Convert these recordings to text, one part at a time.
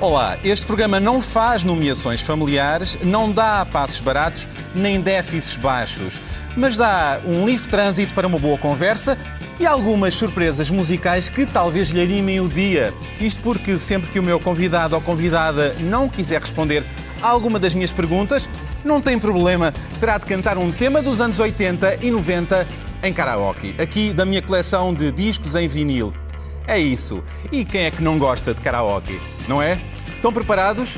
Olá, este programa não faz nomeações familiares, não dá passos baratos nem déficits baixos, mas dá um livre trânsito para uma boa conversa e algumas surpresas musicais que talvez lhe animem o dia. Isto porque sempre que o meu convidado ou convidada não quiser responder a alguma das minhas perguntas, não tem problema, terá de cantar um tema dos anos 80 e 90 em karaoke, aqui da minha coleção de discos em vinil. É isso. E quem é que não gosta de karaoke? Não é? Estão preparados?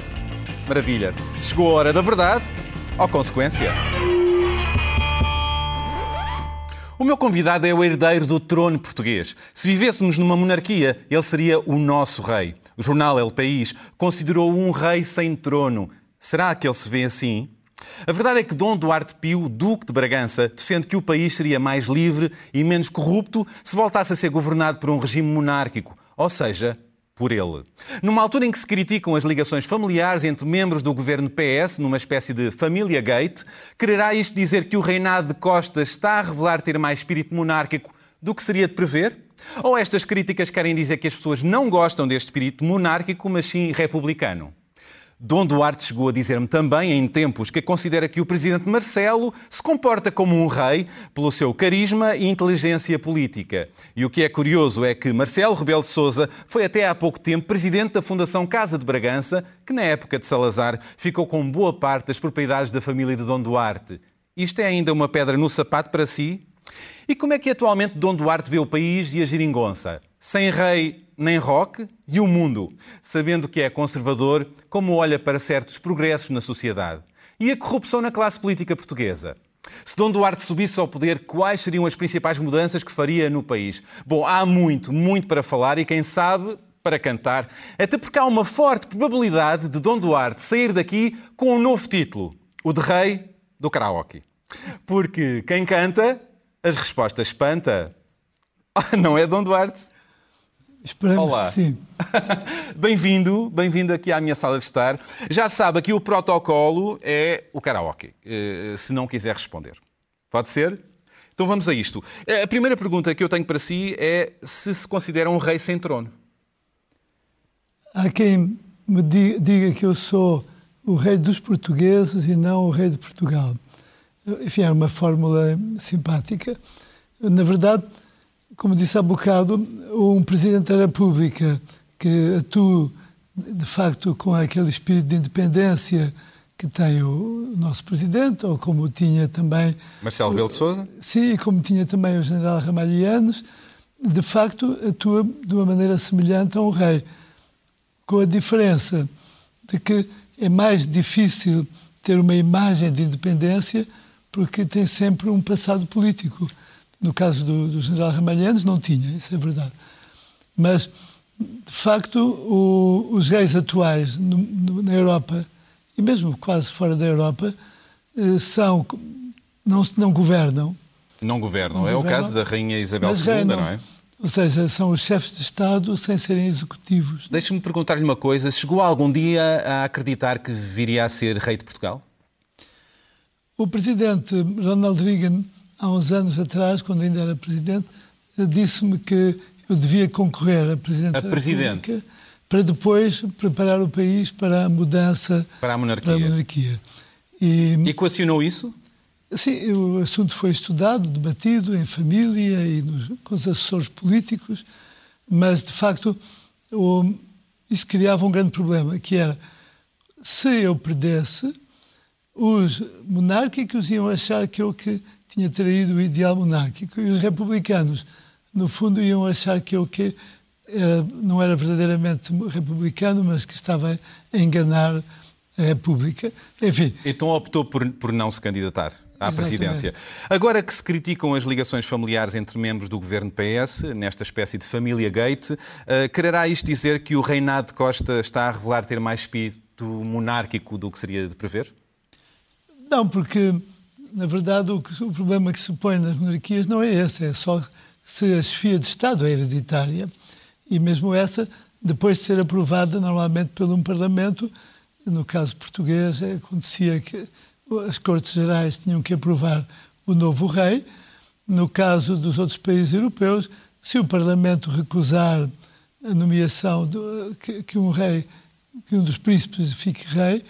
Maravilha. Chegou a hora da verdade ou consequência? O meu convidado é o herdeiro do trono português. Se vivêssemos numa monarquia, ele seria o nosso rei. O jornal El País considerou um rei sem trono. Será que ele se vê assim? A verdade é que Dom Duarte Pio, Duque de Bragança, defende que o país seria mais livre e menos corrupto se voltasse a ser governado por um regime monárquico, ou seja, por ele. Numa altura em que se criticam as ligações familiares entre membros do governo PS, numa espécie de família gate, quererá isto dizer que o reinado de Costa está a revelar ter mais espírito monárquico do que seria de prever? Ou estas críticas querem dizer que as pessoas não gostam deste espírito monárquico, mas sim republicano? Dom Duarte chegou a dizer-me também, em tempos, que considera que o presidente Marcelo se comporta como um rei pelo seu carisma e inteligência política. E o que é curioso é que Marcelo Rebelo de Sousa foi até há pouco tempo presidente da Fundação Casa de Bragança, que na época de Salazar ficou com boa parte das propriedades da família de Dom Duarte. Isto é ainda uma pedra no sapato para si? E como é que atualmente Dom Duarte vê o país e a geringonça? Sem rei nem rock e o mundo, sabendo que é conservador, como olha para certos progressos na sociedade. E a corrupção na classe política portuguesa? Se Dom Duarte subisse ao poder, quais seriam as principais mudanças que faria no país? Bom, há muito, muito para falar e quem sabe para cantar, até porque há uma forte probabilidade de Dom Duarte sair daqui com um novo título, o de Rei do Karaoke. Porque quem canta, as respostas espanta. Não é Dom Duarte? Esperamos Olá. que sim. bem-vindo, bem-vindo aqui à minha sala de estar. Já sabe, aqui o protocolo é o karaoke, eh, se não quiser responder. Pode ser? Então vamos a isto. Eh, A primeira pergunta que eu tenho para si é se se considera um rei sem trono. Há quem me di- diga que eu sou o rei dos portugueses e não o rei de Portugal. Enfim, é uma fórmula simpática. Na verdade, como disse há bocado, um Presidente da República que atua, de facto, com aquele espírito de independência que tem o nosso Presidente, ou como tinha também Marcelo Rebelo de Sousa? Sim, e como tinha também o general Ramalhianos, de facto atua de uma maneira semelhante a um rei, com a diferença de que é mais difícil ter uma imagem de independência porque tem sempre um passado político. No caso do, do general Ramalhianos não tinha, isso é verdade. Mas, de facto, o- os reis atuais no- no- na Europa, e mesmo quase fora da Europa, eh, são, não, não governam, Não governam. Não é o caso da Rainha Isabel II, não é? Ou seja, são os chefes de Estado sem serem executivos. Deixe-me perguntar-lhe uma coisa. Chegou algum dia a acreditar que viria a ser rei de Portugal? O presidente Ronald Reagan, há uns anos atrás, quando ainda era presidente, disse-me que eu devia concorrer a presidente A da presidente. República para depois preparar o país para a mudança Para a monarquia. para a monarquia. E, Equacionou isso? Sim, o assunto foi estudado, debatido em família e nos, com os assessores políticos, mas de facto o, isso criava um grande problema, que era se eu perdesse, os monárquicos iam achar que eu que tinha traído o ideal monárquico e os republicanos, no fundo, iam achar que eu que era, não era verdadeiramente republicano, mas que estava a enganar a República. Enfim, Então optou por, por não se candidatar à Exatamente. presidência. Agora que se criticam as ligações familiares entre membros do governo PS, nesta espécie de família gate, eh, quererá isto dizer que o reinado de Costa está a revelar ter mais espírito monárquico do que seria de prever? Não, porque na verdade, o, o, problema que se põe nas monarquias não é esse, é só se a chefia de Estado é hereditária. E mesmo essa, depois de ser aprovada normalmente por um Parlamento, no caso português, acontecia que as Cortes Gerais tinham que aprovar o novo rei. No caso dos outros países europeus, se o Parlamento recusar a nomeação de, que, que, um rei, que um dos príncipes fique rei,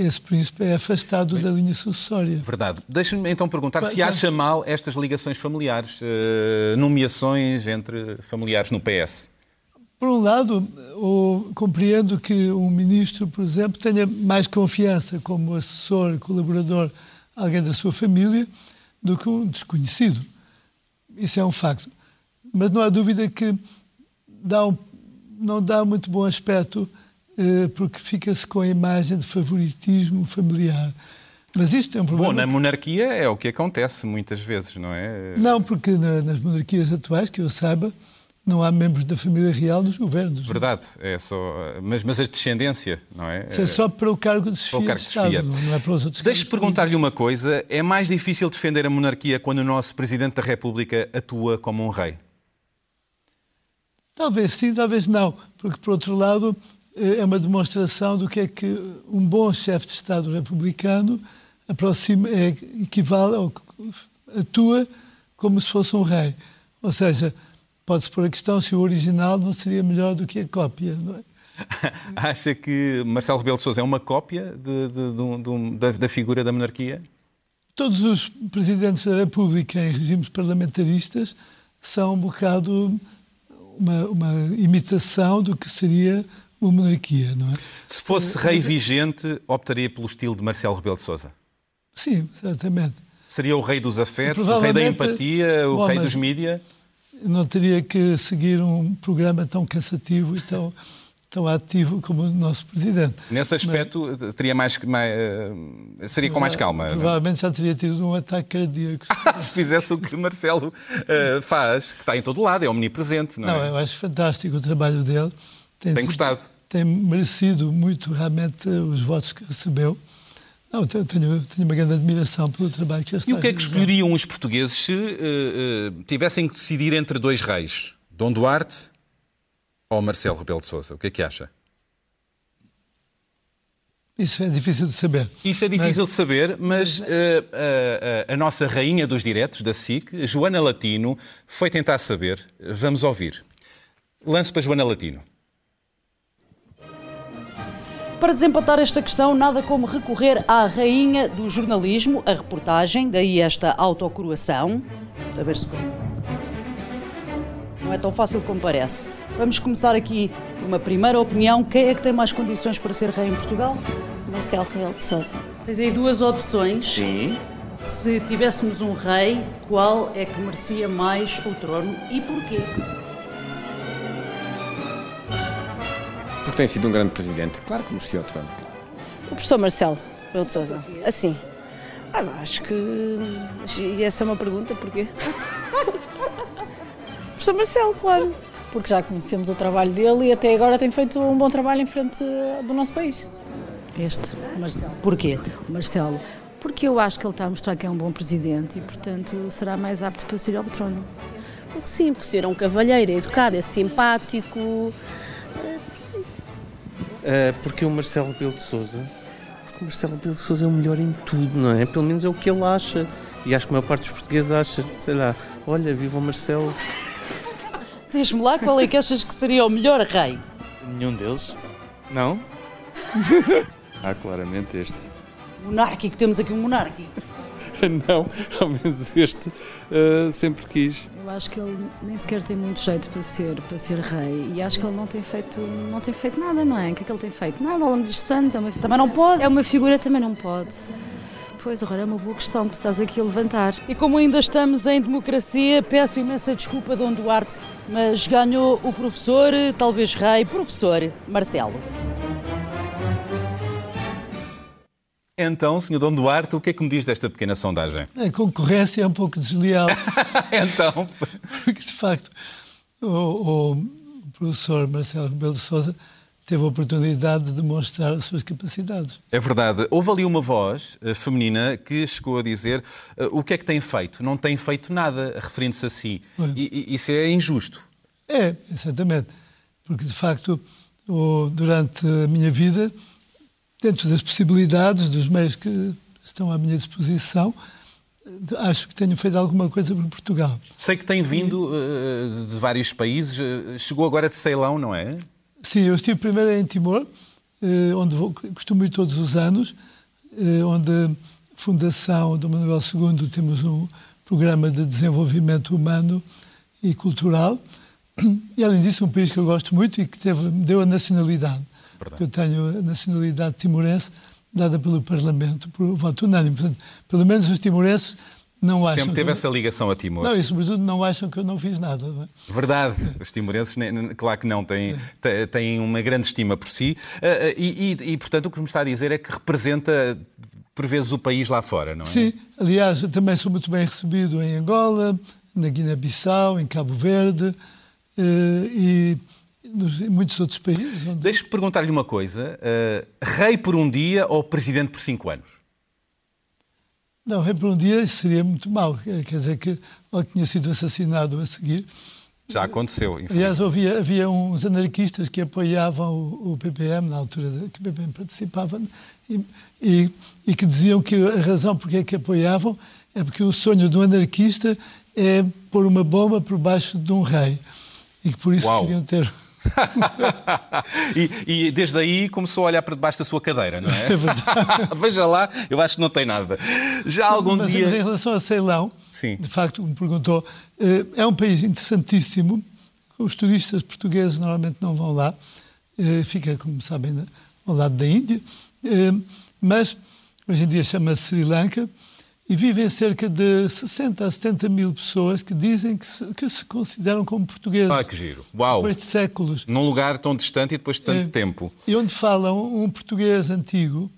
esse príncipe é afastado Bem, da linha sucessória. Verdade. Deixe-me então perguntar se acha mal estas ligações familiares, uh, nomeações entre familiares no PS. Por um lado, compreendo que um ministro, por exemplo, tenha mais confiança como assessor, colaborador, alguém da sua família, do que um desconhecido. Isso é um facto. Mas não há dúvida que dá um, não dá muito bom aspecto eh, porque fica-se com a imagem de favoritismo familiar. Mas isto é um problema. Bom, na monarquia é o que acontece muitas vezes, não é? Não, porque na, nas monarquias atuais, que eu saiba, não há membros da família real nos governos. Verdade, é só, mas, mas a descendência, não é? Isso é só para o cargo de chefia cargo de Estado, não é para os outros Deixe-me perguntar-lhe uma coisa. É mais difícil defender a monarquia quando o nosso Presidente da República atua como um rei? Talvez sim, talvez não. Porque, por outro lado, eh, é uma demonstração do que é que um bom chefe de Estado republicano aproxima, é, equivale ao atua como se fosse um rei. Ou seja, pode-se pôr a questão se o original não seria melhor do que a cópia, não é? Acha que Marcelo Rebelo de Sousa é uma cópia de, de, de, da, da, figura da monarquia? Todos os presidentes da República em regimes parlamentaristas são um bocado uma, uma imitação do que seria uma monarquia, não é? Se fosse rei vigente, optaria pelo estilo de Marcelo Rebelo de Sousa? Sim, certamente. Seria o rei dos afetos, o rei da empatia, o bom, rei dos mídias? não teria que seguir um programa tão cansativo e tão, tão ativo como o nosso Presidente. Nesse aspecto, Mas, teria mais, mais, seria com mais calma? É? Provavelmente já teria tido um ataque cardíaco. Se fizesse o que Marcelo uh, faz, que está em todo lado, é omnipresente, não é? Não, eu acho fantástico o trabalho dele. Tem, tem gostado? Tem merecido muito, realmente, os votos que recebeu. Não, tenho, tenho, uma grande admiração pelo trabalho que ele está E o que é que escolheriam os portugueses se uh, uh, tivessem que decidir entre dois reis? Dom Duarte ou Marcelo Rebelo de Sousa? O que é que acha? Isso é difícil de saber. Isso é difícil mas... de saber, mas uh, a nossa rainha dos diretos da SIC, Joana Latino, foi tentar saber. Vamos ouvir. Lance para Joana Latino. Para desempatar esta questão, nada como recorrer à rainha do jornalismo, a reportagem, daí esta autocoroação. A ver se. Não é tão fácil como parece. Vamos começar aqui uma primeira opinião. Quem é que tem mais condições para ser rei em Portugal? Marcelo Rebelo de Sousa. Tens aí duas opções. Sim. Se tivéssemos um rei, qual é que merecia mais o trono e porquê? Tem sido um grande presidente. Claro que merecia o trono. O professor Marcelo Rebelo de Sousa. Assim. Ah, acho que. E essa é uma pergunta, porquê? professor Marcelo, claro. Porque já conhecemos o trabalho dele e até agora tem feito um bom trabalho em frente do nosso país. Este, Marcelo. Porquê? Marcelo. Porque eu acho que ele está a mostrar que é um bom presidente e, portanto, será mais apto para ser ao trono. Porque sim, porque ser um cavalheiro, é educado, é simpático, Uh, porque o Marcelo Rebelo de Souza, porque o Marcelo Rebelo de Souza é o melhor em tudo, não é? Pelo menos é o que ele acha. E acho que a maior parte dos portugueses acha, sei lá, olha, viva o Marcelo. Diz-me lá qual é que achas que seria o melhor rei? Nenhum deles. Não? ah, claramente este. Monárquico, temos aqui um monárquico. não, ao menos este uh, sempre quis. Eu acho que ele nem sequer tem muito jeito para ser, para ser rei e acho que ele não tem feito, não tem feito nada, não é? O que é que ele tem feito? Nada, ao longo dos santos, é uma Também não pode? É uma figura, também não pode. Pois, agora é uma boa questão que tu estás aqui a levantar. E como ainda estamos em democracia, peço imensa desculpa, Dom Duarte, mas ganhou o professor, talvez rei, professor Marcelo. Então, Sr. Dom Duarte, o que é que me diz desta pequena sondagem? A concorrência é um pouco desleal. então? Porque, de facto, o, o, professor Marcelo Rebelo de Sousa teve a oportunidade de demonstrar as suas capacidades. É verdade. Houve ali uma voz uh, feminina que chegou a dizer uh, o que é que tem feito? Não tem feito nada, referindo-se a si. E, e, isso é injusto. É, exatamente. Porque, de facto, o, durante a minha vida, dentro das possibilidades, dos meios que estão à minha disposição, acho que tenho feito alguma coisa por Portugal. Sei que tem vindo uh, de vários países, chegou agora de Ceilão, não é? Sim, eu estive primeiro em Timor, eh, onde vou, costumo ir todos os anos, eh, onde a Fundação do Manuel II temos um programa de desenvolvimento humano e cultural. E, além disso, um país que eu gosto muito e que teve, me deu a nacionalidade. Verdade. Eu tenho a nacionalidade timorense dada pelo Parlamento, por voto unânime. Portanto, pelo menos os timorenses não acham Sempre teve essa ligação a Timor. Não, e sobretudo não acham que eu não fiz nada. Não é? Verdade. Os timorenses, claro que não, têm, têm uma grande estima por si. Eh, eh, e, e, e, portanto, o que me está a dizer é que representa, por vezes, o país lá fora, não é? Sim. Aliás, eu também sou muito bem recebido em Angola, na Guiné-Bissau, em Cabo Verde eh, e em muitos outros países. Onde... Deixe-me perguntar-lhe uma coisa. rei por um dia ou presidente por cinco anos? Não, rei por um dia seria muito mau. Quer dizer que ele tinha sido assassinado a seguir. Já aconteceu, Aliás, havia, havia uns anarquistas que apoiavam o, o PPM, na altura que o PPM participava, e, e, e, que diziam que a razão porque é que apoiavam é porque o sonho do anarquista é pôr uma bomba por baixo de um rei. E que por isso Uau. queriam ter e, e, desde aí começou a olhar para debaixo da sua cadeira, não é? É verdade. Veja lá, eu acho que não tem nada. Já algum mas, dia. Mas em relação a Ceilão, Sim. de facto, me perguntou, eh, é um país interessantíssimo. Os turistas portugueses normalmente não vão lá. Eh, fica, como sabem, ao lado da Índia. Eh, mas hoje em dia chama-se Sri Lanka e vivem cerca de 60 a 70 mil pessoas que dizem que se, que se consideram como portugueses. Ah, que giro. Uau. Depois de séculos. Num lugar tão distante e depois de tanto é, tempo. E onde falam um português antigo,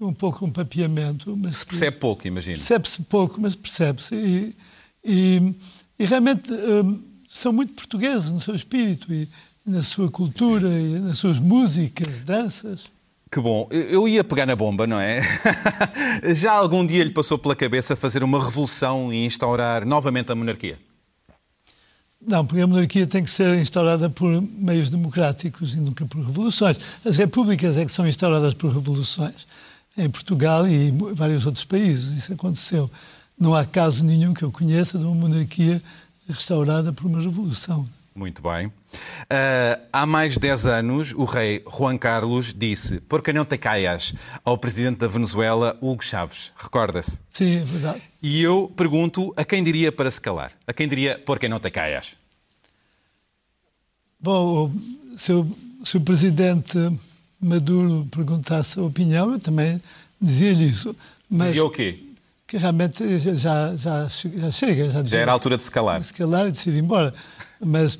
um pouco um papiamento. Mas se percebe que, pouco, imagino. Percebe-se pouco, mas percebe-se. E, e, e, realmente hum, são muito portugueses no seu espírito e na sua cultura e nas suas músicas, danças. Que bom. Eu ia pegar na bomba, não é? Já algum dia lhe passou pela cabeça fazer uma revolução e instaurar novamente a monarquia? Não, porque a monarquia tem que ser instaurada por meios democráticos e nunca por revoluções. As repúblicas é que são instauradas por revoluções. Em Portugal e em vários outros países isso aconteceu. Não há caso nenhum que eu conheça de uma monarquia restaurada por uma revolução. Muito bem. Uh, há mais de 10 anos, o rei Juan Carlos disse por que não te caias ao presidente da Venezuela, Hugo Chávez. Recorda-se? Sim, é verdade. E eu pergunto a quem diria para se calar? A quem diria por que não te caias? Bom, se o, se o presidente Maduro perguntasse a opinião, eu também dizia-lhe isso. Mas... Dizia o quê? Que realmente já, já, já chega. Já, já era a altura de se calar. De se calar e de ir embora mas,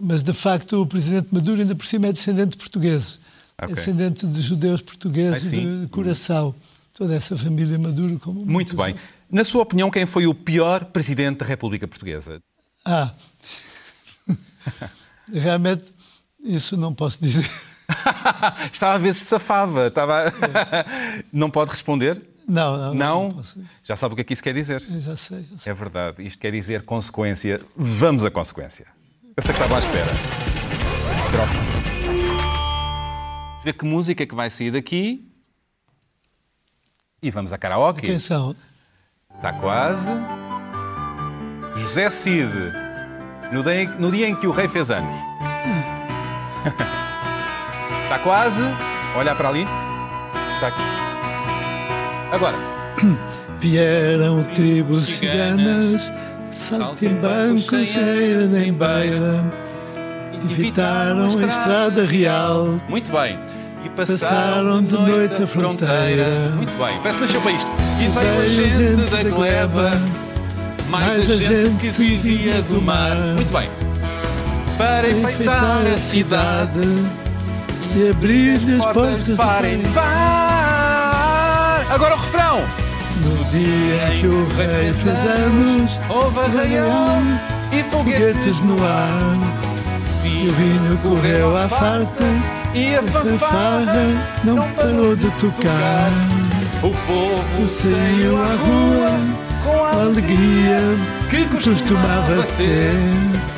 mas de facto o presidente Maduro ainda por cima é descendente de portugueses, okay. é descendente de judeus portugueses de coração. Toda essa família Maduro. Como Muito bem. Na sua opinião, quem foi o pior presidente da República Portuguesa? Ah, realmente isso não posso dizer. Estava a ver se safava. Estava... não pode responder? Não, não. Não? não já sabe o que é que isso quer dizer? Já sei, já sei. É verdade. Isto quer dizer consequência. Vamos à consequência. Eu sei que estava à espera. Microfone. Ver que música é que vai sair daqui. E vamos a karaoke. Quem são? Está quase. José Cid. No dia, no dia em que o rei fez anos. Está quase. Olha para ali. Está aqui. Agora. Vieram tribos ciganas, saltimbancos, cheira nem beira, evitaram a estrada real. Muito bem. E passaram de noite a fronteira. Muito bem. Peço nasceu para isto. E veio a gente da gleba, mais a gente que vivia do mar. Muito bem. Para enfeitar a cidade e abrir-lhe as portas para paz. Agora o refrão. No dia em que o rei fez anos, houve arraial e foguetes no ar. E o vinho correu à farta E a fanfarra não parou de tocar. O povo Saiu à rua com a alegria que costumava ter.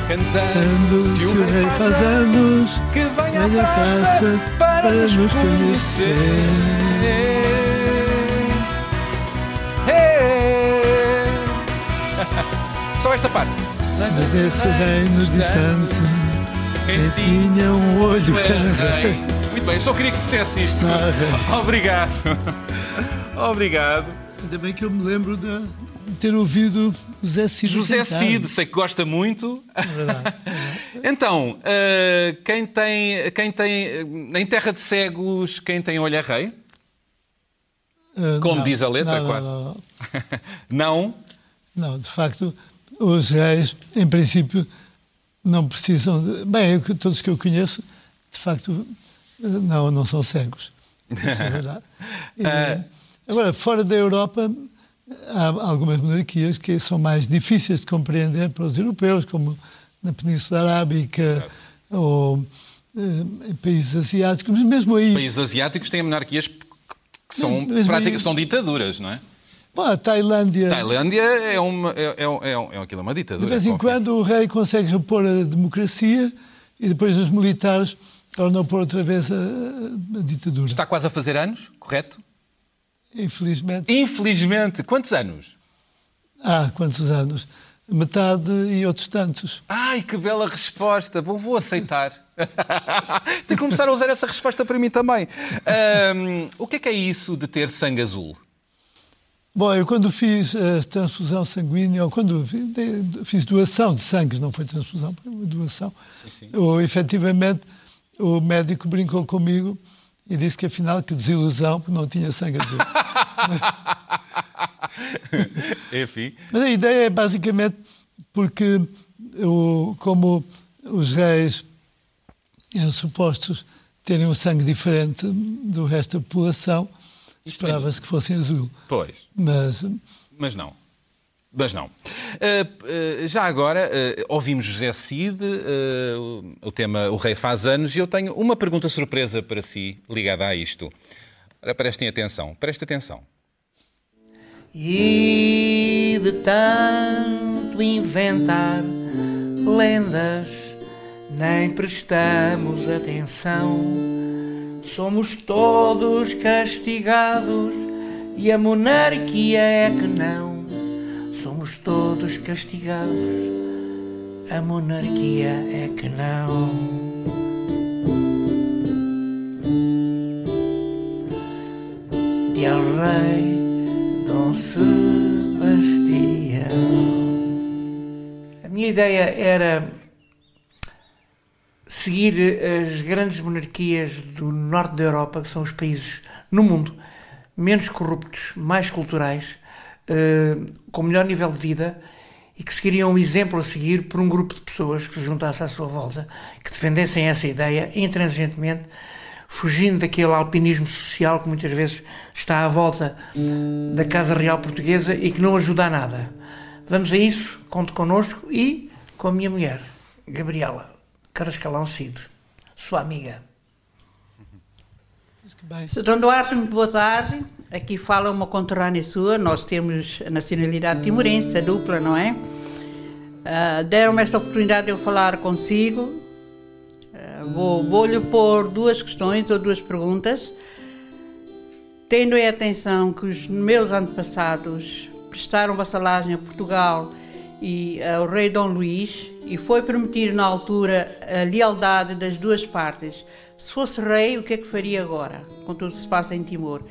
cantando se o rei faz anos, que venha venha à praça para nos conhecer. Só esta parte. Mas desse reino distante, quem tinha um olho cada rei. Muito bem, eu só queria que dissesse isto. Obrigado. Obrigado. Ainda bem que eu me lembro de ter ouvido José Cid. José cantar. Cid, sei que gosta muito. É verdade. Então, eh, quem tem, quem tem, eh, em terra de cegos, quem tem olho é rei? Ah, Como não, diz a letra, não, quase. Não, Não? não, de facto, os reis, em princípio, não precisam. De... Bem, eu, todos que eu conheço, de facto, eh, não, não são cegos. Isso é verdade. E, Ah. agora, fora da Europa, há algumas monarquias que são mais difíceis de compreender para os europeus, como na Península Arábica ou eh, em países asiáticos, mas mesmo aí. Países asiáticos têm monarquias que são, aí- são ditaduras, não é? Bom, a Tailândia. Tailândia é uma, é, é, é, é aquilo, é uma ditadura. De vez em quando o rei consegue repor a democracia e depois os militares tornam a pôr outra vez a, a ditadura. Está quase a fazer anos, correto? Infelizmente. Infelizmente. Quantos anos? Há quantos anos? Metade e outros tantos. Ai, que bela resposta. Vou, vou aceitar. Tenho que começar a usar essa resposta para mim também. Ahm, o que é que é isso de ter sangue azul? Bom, eu quando fiz a transfusão sanguínea, ou quando fiz doação de sangue, não foi transfusão, foi uma doação, ou efetivamente o médico brincou comigo e disse que afinal que desilusão, porque não tinha sangue azul. Enfim. Mas a ideia é basicamente porque, o, como os reis eram supostos terem um sangue diferente do resto da população, esperava-se que fossem azul. Pois. Mas Mas não. Mas não. Ah, ah, já agora, ah, ouvimos José Cid, o- o tema O Rei Faz Anos, e eu tenho uma pergunta surpresa para si, ligada a isto. Ora, prestem atenção, prestem atenção. E de tanto inventar lendas, nem prestamos atenção. Somos todos castigados e a monarquia é que não. Somos todos castigados, a monarquia é que não. E ao rei Dom Sebastião. A minha ideia era seguir as grandes monarquias do norte da Europa, que são os países no mundo menos corruptos, mais culturais, eh, com melhor nível de vida e que seguiriam um exemplo a seguir por um grupo de pessoas que se juntasse à sua volta, que defendessem essa ideia intransigentemente, fugindo daquele alpinismo social que muitas vezes está à volta da Casa Real Portuguesa e que não ajuda a nada. Vamos a isso, conte connosco e com a minha mulher, Gabriela Carascalão Cid, sua amiga. Sr. Dom Duarte, muito boa tarde. Aqui fala uma conterrânea sua. Nós temos a nacionalidade timorense, a dupla, não é? Ah, Deram-me esta oportunidade de eu falar consigo. Vou- Vou-lhe pôr duas questões ou duas perguntas. Tendo em atenção que os meus antepassados prestaram vassalagem a Portugal e ao rei Dom Luís e foi permitido na altura a lealdade das duas partes. Se fosse rei, o que é que faria agora, com tudo que se passa em Timor?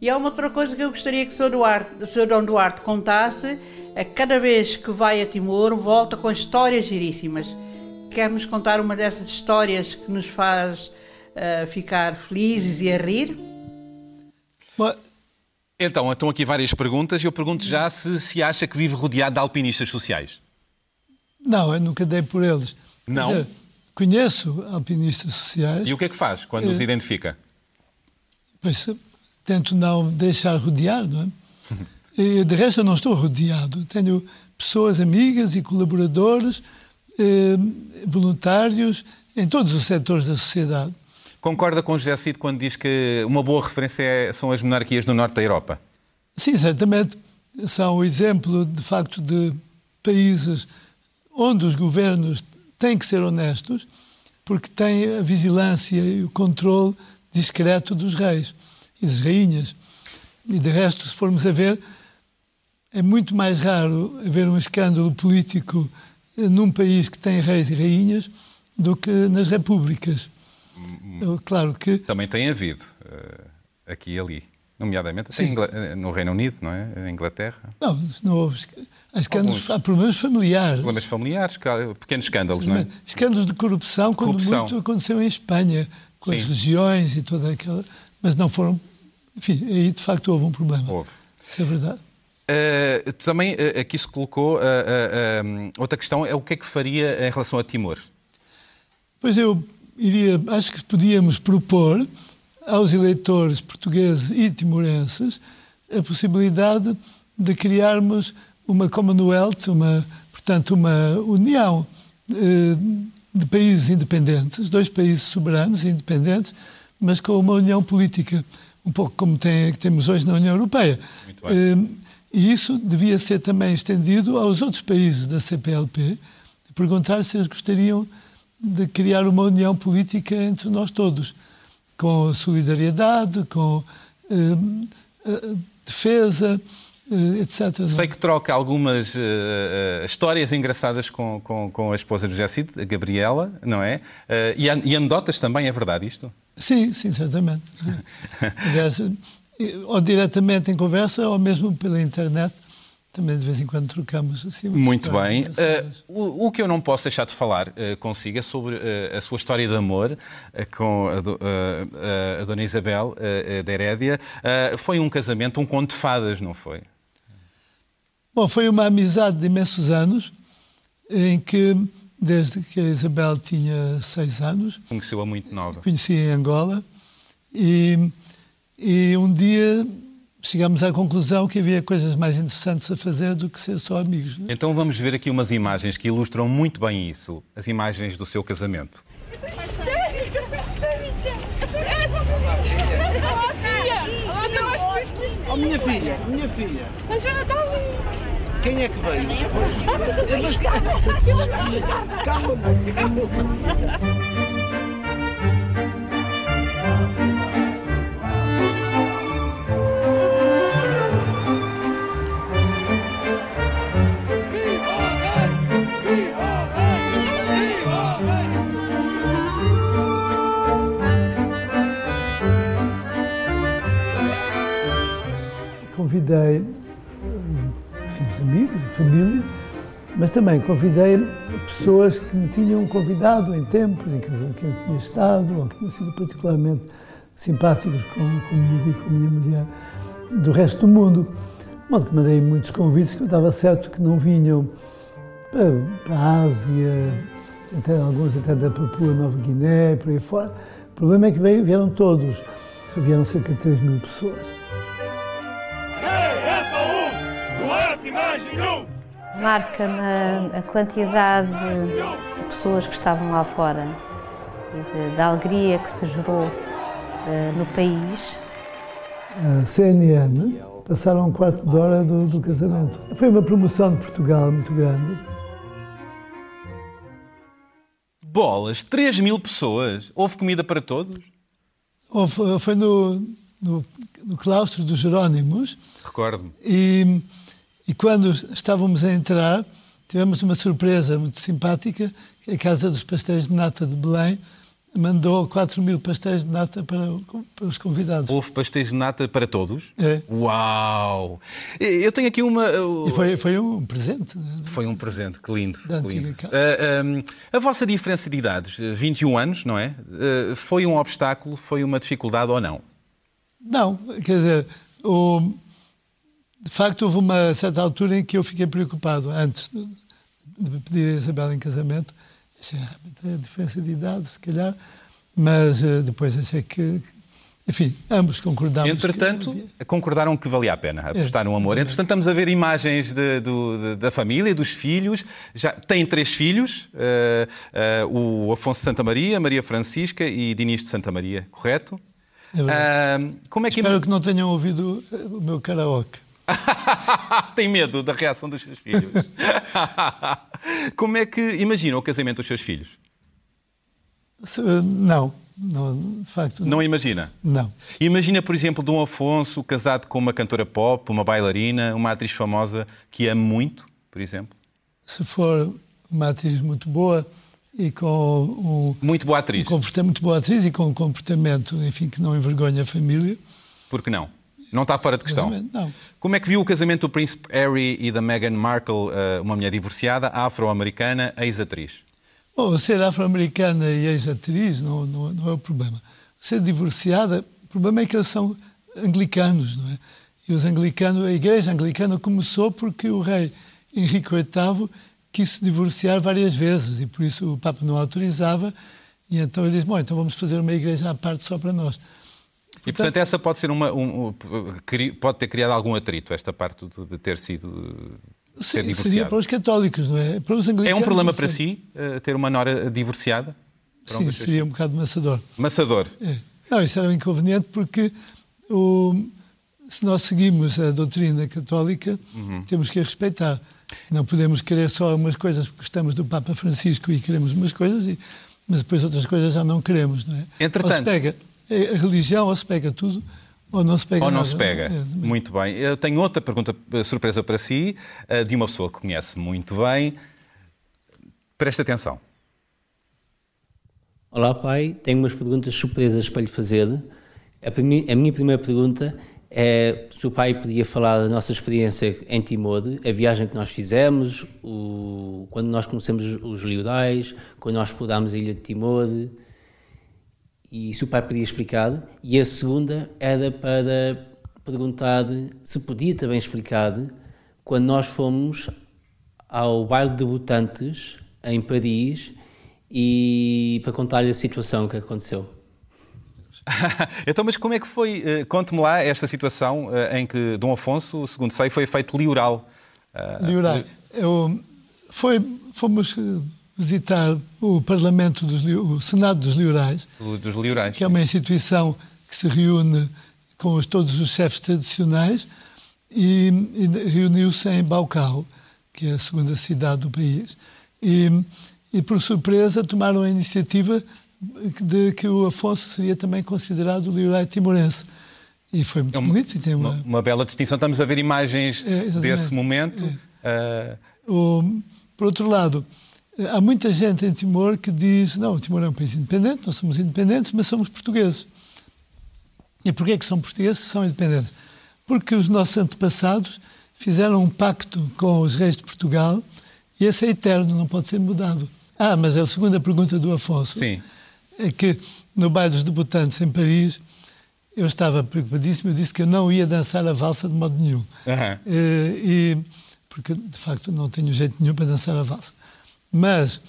E há uma outra coisa que eu gostaria que o Sr. Duarte. Dom Duarte contasse, é que cada vez que vai a Timor, volta com histórias giríssimas. Quer-nos contar uma dessas histórias que nos faz ah, ficar felizes e a rir? Então, estão aqui várias perguntas e eu pergunto já se, se acha que vive rodeado de alpinistas sociais. Não, eu nunca dei por eles. Não? dizer, conheço alpinistas sociais, E o que é que faz quando os Eh, identifica? pois tento não deixar rodear, não é? E, de resto, eu não estou rodeado. Tenho pessoas amigas e colaboradores, eh, voluntários, em todos os setores da sociedade. Concorda com José Cid quando diz que uma boa referência é, são as monarquias do norte da Europa? Sim, certamente são o exemplo, de facto, de países onde os governos têm que ser honestos, porque têm a vigilância e o controle discreto dos reis e das rainhas. E de resto, se formos a ver, é muito mais raro haver um escândalo político num país que tem reis e rainhas do que nas repúblicas. Claro que. Também tem havido, uh, aqui e ali. Nomeadamente eh, no Reino Unido, não é? Na Inglaterra. Não, não houve. Há, escândalos, há problemas familiares. Problemas familiares, pequenos escândalos, não é? Escândalos de corrupção, quando corrupção. muito aconteceu em Espanha, com Sim. as regiões e toda aquela. Mas não foram. Enfim, aí de facto houve um problema. Houve. Isso é verdade. Uh, também uh, aqui se colocou uh, outra questão, é o que é que faria em relação a Timor? Pois eu iria, acho que podíamos propor aos eleitores portugueses e timorenses a possibilidade de criarmos uma Commonwealth, uma, portanto, uma união eh, de países independentes, dois países soberanos e independentes, mas com uma união política, um pouco como tem, que temos hoje na União Europeia. Eh, e isso devia ser também estendido aos outros países da CPLP, perguntar se eles gostariam de criar uma união política entre nós todos, com solidariedade, com eh, eh defesa, etc. Sei que troca algumas uh, histórias engraçadas com, com, com, a esposa de José a Gabriela, não é? Uh, e, e anedotas também, é verdade isto? Sim, sim, certamente. Aliás, ou diretamente em conversa, ou mesmo pela internet também de vez em quando trocamos assim. Muito bem. Uh, o, o, que eu não posso deixar de falar uh, consigo é sobre uh, a sua história de amor com a, do, a, Dona Isabel da Herédia. foi um casamento, um conto de fadas, não foi? Bom, foi uma amizade de imensos anos, em que, desde que a Isabel tinha seis anos... Conheceu-a muito nova. Conheci em Angola. E, e um dia chegamos à conclusão que havia coisas mais interessantes a fazer do que ser só amigos. É? Então vamos ver aqui umas imagens que ilustram muito bem isso, as imagens do seu casamento. Histérica, histérica! Oh, minha filha, minha filha. Mas ela está ali. Quem é que veio? Calma, calma. convidei amigos, família, mas também convidei pessoas que me tinham convidado em tempos em que eu tinha estado ou que tinham sido particularmente simpáticos com, comigo e com a minha mulher do resto do mundo. De modo que mandei muitos convites que eu estava certo que não vinham para, para a Ásia, até, alguns até da Papua Nova Guiné, por aí fora. O problema é que veio, vieram todos, vieram cerca de 3 mil pessoas. Marca-me a quantidade de pessoas que estavam lá fora e da alegria que se gerou uh, no país. A CNN passaram um quarto de hora do, do casamento. Foi uma promoção de Portugal muito grande. Bolas, 3 mil pessoas. Houve comida para todos? Houve, foi no, no, no claustro dos Jerónimos. Recordo-me. E e quando estávamos a entrar, tivemos uma surpresa muito simpática, que a Casa dos Pastéis de Nata de Belém mandou 4 mil pastéis de nata para, para, os convidados. Houve pastéis de nata para todos? É. Uau! Eu tenho aqui uma... E foi, foi um presente. Né? Foi um presente, que lindo. Que lindo. Uh, um, a vossa diferença de idades, 21 anos, não é? Uh, foi um obstáculo, foi uma dificuldade ou não? Não, quer dizer, o de facto, houve uma certa altura em que eu fiquei preocupado, antes de pedir a Isabel em casamento. Achei realmente a diferença de idade, se calhar, mas uh, depois achei que enfim, ambos concordámos. Entretanto, que... concordaram que valia a pena apostar é, no amor. É. Entretanto, estamos a ver imagens de, de, de, da família, dos filhos. Já têm três filhos: uh, uh, o Afonso de Santa Maria, Maria Francisca e Dinis de Santa Maria, correto? É uh, como é que... Espero que não tenham ouvido o meu karaoke. Tem medo da reação dos seus filhos. como é que imagina o casamento dos seus filhos? Não. Não, de facto. Não. não imagina? Não. Imagina, por exemplo, Dom Afonso casado com uma cantora pop, uma bailarina, uma atriz famosa que ama muito, por exemplo? Se for uma atriz muito boa e com um, muito boa atriz, um comportamento muito boa atriz e com um comportamento, enfim, que não envergonha a família. Por que não? Não está fora de questão. Não. Como é que viu o casamento do príncipe Harry e da Meghan Markle, eh, uma mulher divorciada, afro-americana, ex-atriz? Bom, ser afro-americana e ex-atriz não, não, não, é o problema. Ser divorciada, o problema é que eles são anglicanos, não é? E os anglicanos, a igreja anglicana começou porque o rei Henrique VIII quis se divorciar várias vezes e por isso o Papa não autorizava e então ele disse, bom, então vamos fazer uma igreja à parte só para nós. E portanto essa pode ser uma, um, pode ter criado algum atrito, esta parte de ter sido ser divorciado? Seria para os católicos, não é? Para os anglicanos. É um problema para si uh, ter uma nora divorciada? Sim, um seria um bocado maçador. Maçador? É. Não, isso era um inconveniente porque o, se nós seguimos a doutrina católica, uhum. temos que a respeitar. Não podemos querer só umas coisas porque gostamos do Papa Francisco e queremos umas coisas, e, mas depois outras coisas já não queremos, não é? Entretanto... Ou se pega a religião, ou se pega tudo, ou não se pega. Ou não nada. se pega. É, muito bem. Eu tenho outra pergunta eh, surpresa para si, eh, de uma pessoa que conhece muito bem. Preste atenção. Olá, pai. Tenho umas perguntas surpresas para lhe fazer. A, minha primeira pergunta é se o pai podia falar da nossa experiência em Timor, a viagem que nós fizemos, o, quando nós conhecemos os liudais, quando nós explorámos a ilha de Timor e se o pai podia explicar. E a segunda era para perguntar se podia também explicar quando nós fomos ao baile de debutantes em Paris e para contar-lhe a situação que aconteceu. então, mas como é que foi? Eh, conte-me lá esta situação eh, em que Dom Afonso, segundo sei, foi feito lioral. Eh, lioral. Eu, foi, fomos visitar o Parlamento dos o Senado dos Liorais, dos Liorais, que é uma instituição que se reúne com os, todos os chefes tradicionais e, e reuniu-se em Baucau, que é a segunda cidade do país. E, e, por surpresa, tomaram a iniciativa de que o Afonso seria também considerado o Liorai timorense. E foi muito é uma, bonito. E tem uma... uma... uma, bela distinção. Estamos a ver imagens é, desse momento. É. Uh... O, por outro lado, Há muita gente em Timor que diz: não, o Timor é um país independente, nós somos independentes, mas somos portugueses. E porquê é que são portugueses são independentes? Porque os nossos antepassados fizeram um pacto com os reis de Portugal e esse é eterno, não pode ser mudado. Ah, mas é a segunda pergunta do Afonso. Sim. É que no baile dos debutantes em Paris, eu estava preocupadíssimo, eu disse que eu não ia dançar a valsa de modo nenhum. Uhum. E, porque, de facto, não tenho jeito nenhum para dançar a valsa. Mas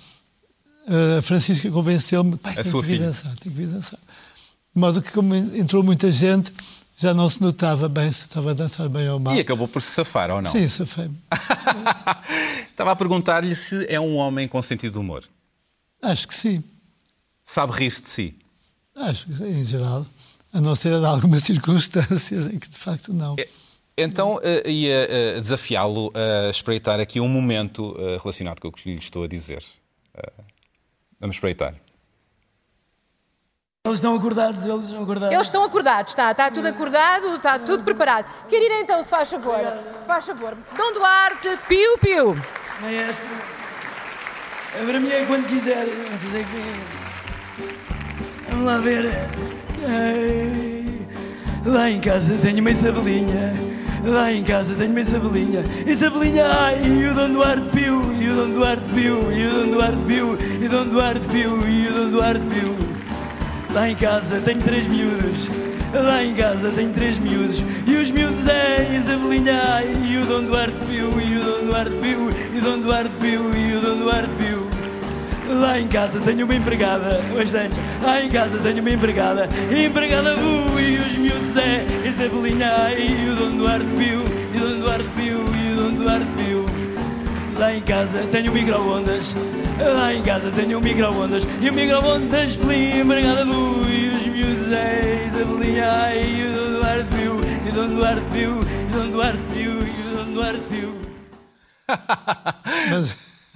eh, a Francisca convenceu-me, pai, tem que vir dançar, tem que vir dançar. De modo que, como entrou muita gente, já não se notava bem se estava a dançar bem ou mal. E acabou por se safar, ou não? Sim, safei-me. estava a perguntar-lhe se é um homem com sentido de humor. Acho que sim. Sabe rir-se de si? Acho que, em geral. A não ser em algumas circunstâncias em que, de facto, não. É... Então, uh, ia uh, desafiá-lo a espreitar aqui um momento uh, relacionado com o que lhe estou a dizer. vamos espreitar. Eles estão acordados, eles estão acordados. Eles estão acordados, está, está tudo acordado, está tudo preparado. Quer ir então, se faz favor. Faz favor. Dom Duarte, piu-piu. Maestro, é para mim é quando quiser. Vocês é que Vamos lá ver. Ai, lá em casa tenho uma Isabelinha. Lá em casa tenho uma Isabelinha. Isabelinha, ai, e o Dom Duarte Pio E o Dom Duarte Pio, e o Dom Duarte Pio E o Dom Duarte Pio, e o Dom Duarte Pio. Lá em casa tenho três miúdos. Lá em casa tenho três miúdos. E os miúdos é Isabelinha, e o Dom Duarte Pio E o Dom Duarte Pio, e o Dom Duarte Pio E o Dom Duarte Pio Lá em casa tenho uma empregada, hoje tenho. Lá em casa tenho uma empregada, empregada bu e os miúdos é Isabelinha e o Dom Duarte Pio, e o Dom Duarte Pio, e o Dom Duarte Pio. Lá em casa tenho micro-ondas, lá em casa tenho micro-ondas, e o micro-ondas plim, empregada bu e os miúdos é Isabelinha e o Dom Duarte Pio, e o Dom Duarte Pio, e o Dom Duarte Pio, e o Dom Duarte Pio.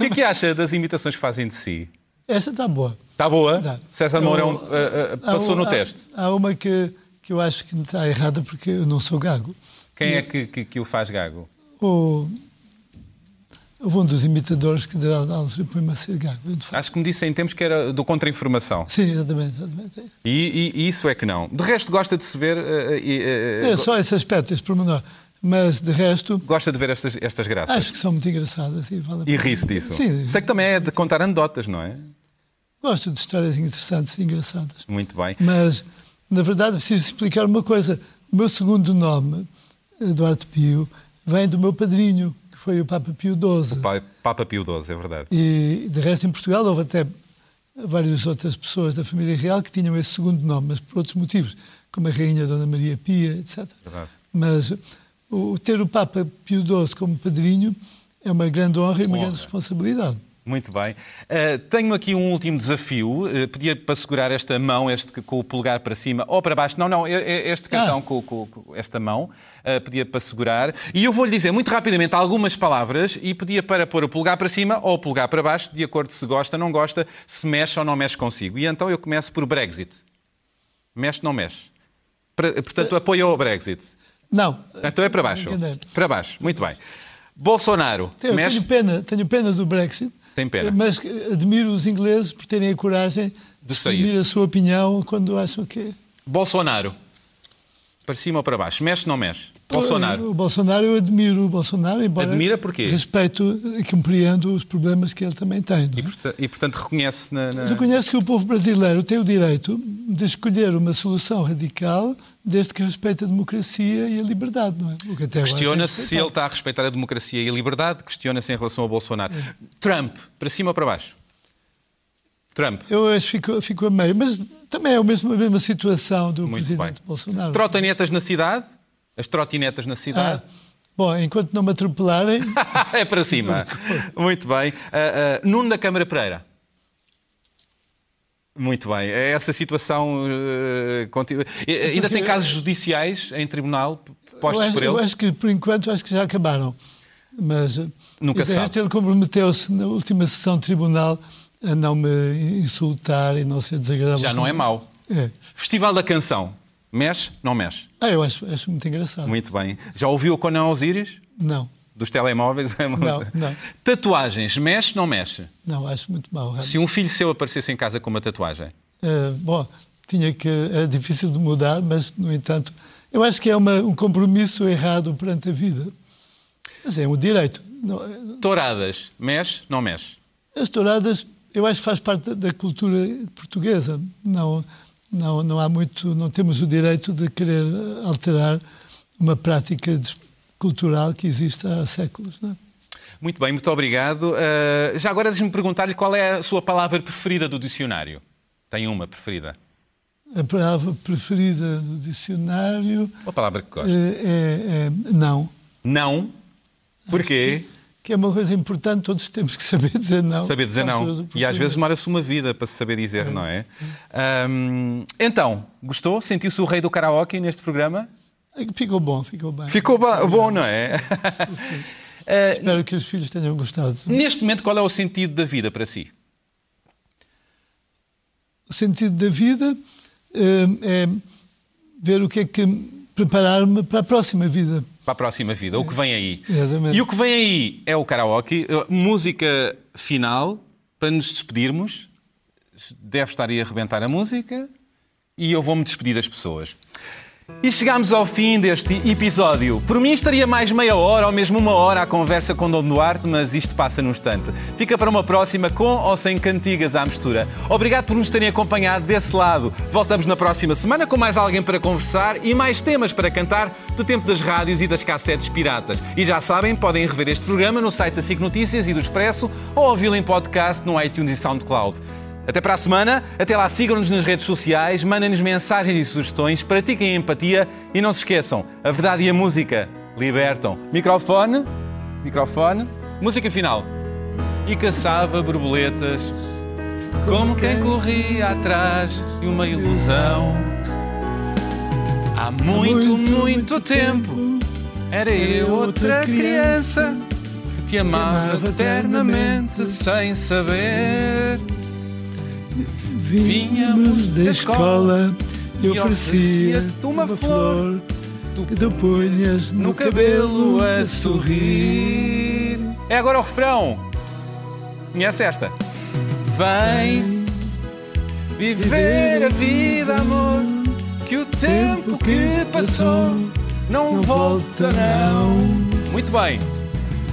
O que é que acha das imitações que fazem de si? Esta está boa. Está boa? Tá. César Mourão uh, uh, Há passou no há- teste. Há uma que, que eu acho que está errada porque eu não sou gago. Quem é que, que, que o faz gago? O, houve um dos imitadores que dará aulas e põe-me a ser gago. Acho que me disse em tempos que era do contra-informação. Sim, exatamente. exatamente. E, e- e isso é que não. De resto, gosta de se ver. e, uh, É só esse aspecto, esse pormenor. Mas, de resto, Gosta de ver estas, estas graças. acho que são muito engraçadas. E, vale E ri-se disso. Sim, Sei que também é de contar anedotas, não é? gosto de histórias interessantes e engraçadas. Muito bem. Mas, na verdade, preciso explicar uma coisa. O meu segundo nome, Eduardo Pio, vem do meu padrinho, que foi o Papa Pio XII. Pai- Papa Pio XII, é verdade. E, de resto, em Portugal houve até várias outras pessoas da família real que tinham esse segundo nome, mas por outros motivos, como a Rainha Dona Maria Pia, etc. Verdade. Mas o, ter o Papa Pio XII como padrinho é uma grande honra e uma Honra. grande responsabilidade. Muito bem. Uh, tenho aqui um último desafio. Uh, pedia para segurar esta mão, este com o polegar para cima ou para baixo. Não, não, é- é este cartão com, com- com esta mão. Uh, pedia para segurar. E eu vou-lhe dizer muito rapidamente algumas palavras e pedia para pôr o polegar para cima ou o polegar para baixo, de acordo se gosta, não gosta, se mexe ou não mexe consigo. E então eu começo por Brexit. Mexe, não mexe. Portanto, apoio ao Brexit. Não. Então é para baixo. Para baixo. Muito bem. Bolsonaro. Eu mexe. tenho pena, tenho pena do Brexit. Tem pena. Mas admiro os ingleses por terem a coragem de, sair. a sua opinião quando acham que. Bolsonaro. Para cima ou para baixo? Mexe, não mexe? Bolsonaro. O Bolsonaro, eu admiro o Bolsonaro, embora. Admira porquê? Respeito e compreendo os problemas que ele também tem. é? E, porta- e, portanto, reconhece na. na- Mas reconhece que o povo brasileiro tem o direito de escolher uma solução radical desde que respeite a democracia e a liberdade, não é? O que até agora é Questiona-se se ele está a respeitar a democracia e a liberdade, questiona-se em relação ao Bolsonaro. Trump, para cima ou para baixo? Trump. Eu acho que ficou, ficou a meio, mas também é o mesmo, a mesma situação do Muito presidente bem. Bolsonaro. Trotinetas na cidade? As trotinetas na cidade? Ah, bom, enquanto não me atropelarem, é para cima. Muito bem. Ah, ah, Nuno da Câmara Pereira. Muito bem. É essa situação. eh, continua. Eh, Ainda tem casos judiciais em tribunal eu postos acho, por eu ele? acho que por enquanto acho que já acabaram. Mas Nunca sabe. ele comprometeu-se na última sessão de tribunal a não me insultar e não ser desagradável. Já não é mau. É. Festival da Canção. Mexe? Não mexe. Ah, eu acho, acho muito engraçado. Muito bem. Já ouviu o Conan Osiris? Não, Dos telemóveis? não, não, Tatuagens. Mexe? Não mexe? não, acho muito mau. realmente. Se um filho seu aparecesse em casa com uma tatuagem? Eh, bom, tinha que era difícil de mudar, mas no entanto, eu acho que é uma- um compromisso errado perante a vida. Mas é um direito. É, Touradas. Mexe? Não mexe? As touradas, eu acho que faz parte da cultura portuguesa. Não, não, não há muito, não temos o direito de querer eh, alterar uma prática cultural que existe há séculos. Não é? Muito bem, muito obrigado. Ah, já agora deixe-me perguntar-lhe qual é a sua palavra preferida do dicionário. Tem uma preferida? A palavra preferida do dicionário Uma palavra que eh, gosta. é, é não. Não. Porquê? Que é uma coisa importante, todos temos que saber dizer não. Saber dizer não. E às vezes demora-se uma vida para se saber dizer, não é? Então, gostou? Sentiu-se o rei do karaoke neste programa? Ficou bom, ficou bem. Ficou bom, não é? Ah, Espero que os filhos tenham gostado. Neste momento, qual é o sentido da vida para si? O sentido da vida eh, é ver o que é que preparar-me para a próxima vida. Para a próxima vida, o que vem aí. Exatamente. E o que vem aí é o karaoke, música final, para nos despedirmos. Deve estar aí a arrebentar a música e eu vou-me despedir das pessoas. E chegamos ao fim deste episódio. Por mim estaria mais meia hora ou mesmo uma hora a conversa com Dom Duarte, mas isto passa num instante. Fica para uma próxima com ou sem cantigas à mistura. Obrigado por nos terem acompanhado desse lado. Voltamos na próxima semana com mais alguém para conversar e mais temas para cantar do tempo das rádios e das cassetes piratas. E já sabem, podem rever este programa no site da SIC Notícias e do Expresso ou ouvi-lo em podcast no iTunes e SoundCloud. Até para a semana. Até lá, sigam-nos nas redes sociais, mandem-nos mensagens e sugestões, pratiquem empatia e não se esqueçam, a verdade e a música libertam. Microfone, microfone, música final. E caçava borboletas como quem corria atrás de uma ilusão. Há muito, muito tempo era eu outra criança que te amava eternamente sem saber. Vínhamos da escola e oferecia-te uma flor que tu punhas no cabelo a sorrir. É agora o refrão. Conhece esta? Vem viver a vida, amor, que o tempo que passou não volta, não. Muito bem.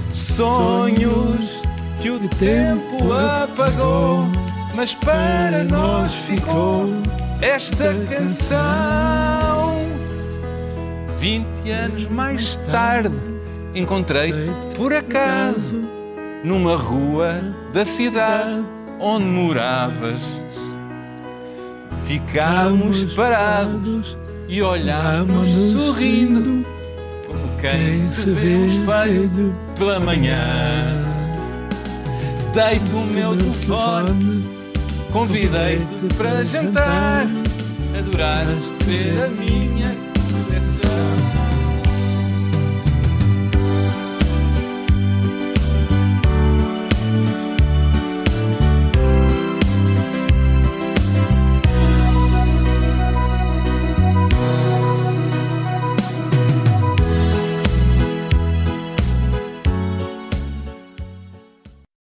Sonhos que o tempo apagou mas para nós ficou esta canção. Vinte anos mais tarde encontrei-te por acaso numa rua da cidade onde moravas. Ficámos parados e olhámos sorrindo como quem se vê no espelho pela manhã. Dei-te o meu telefone Convidei-te para jantar, adoraste ver a minha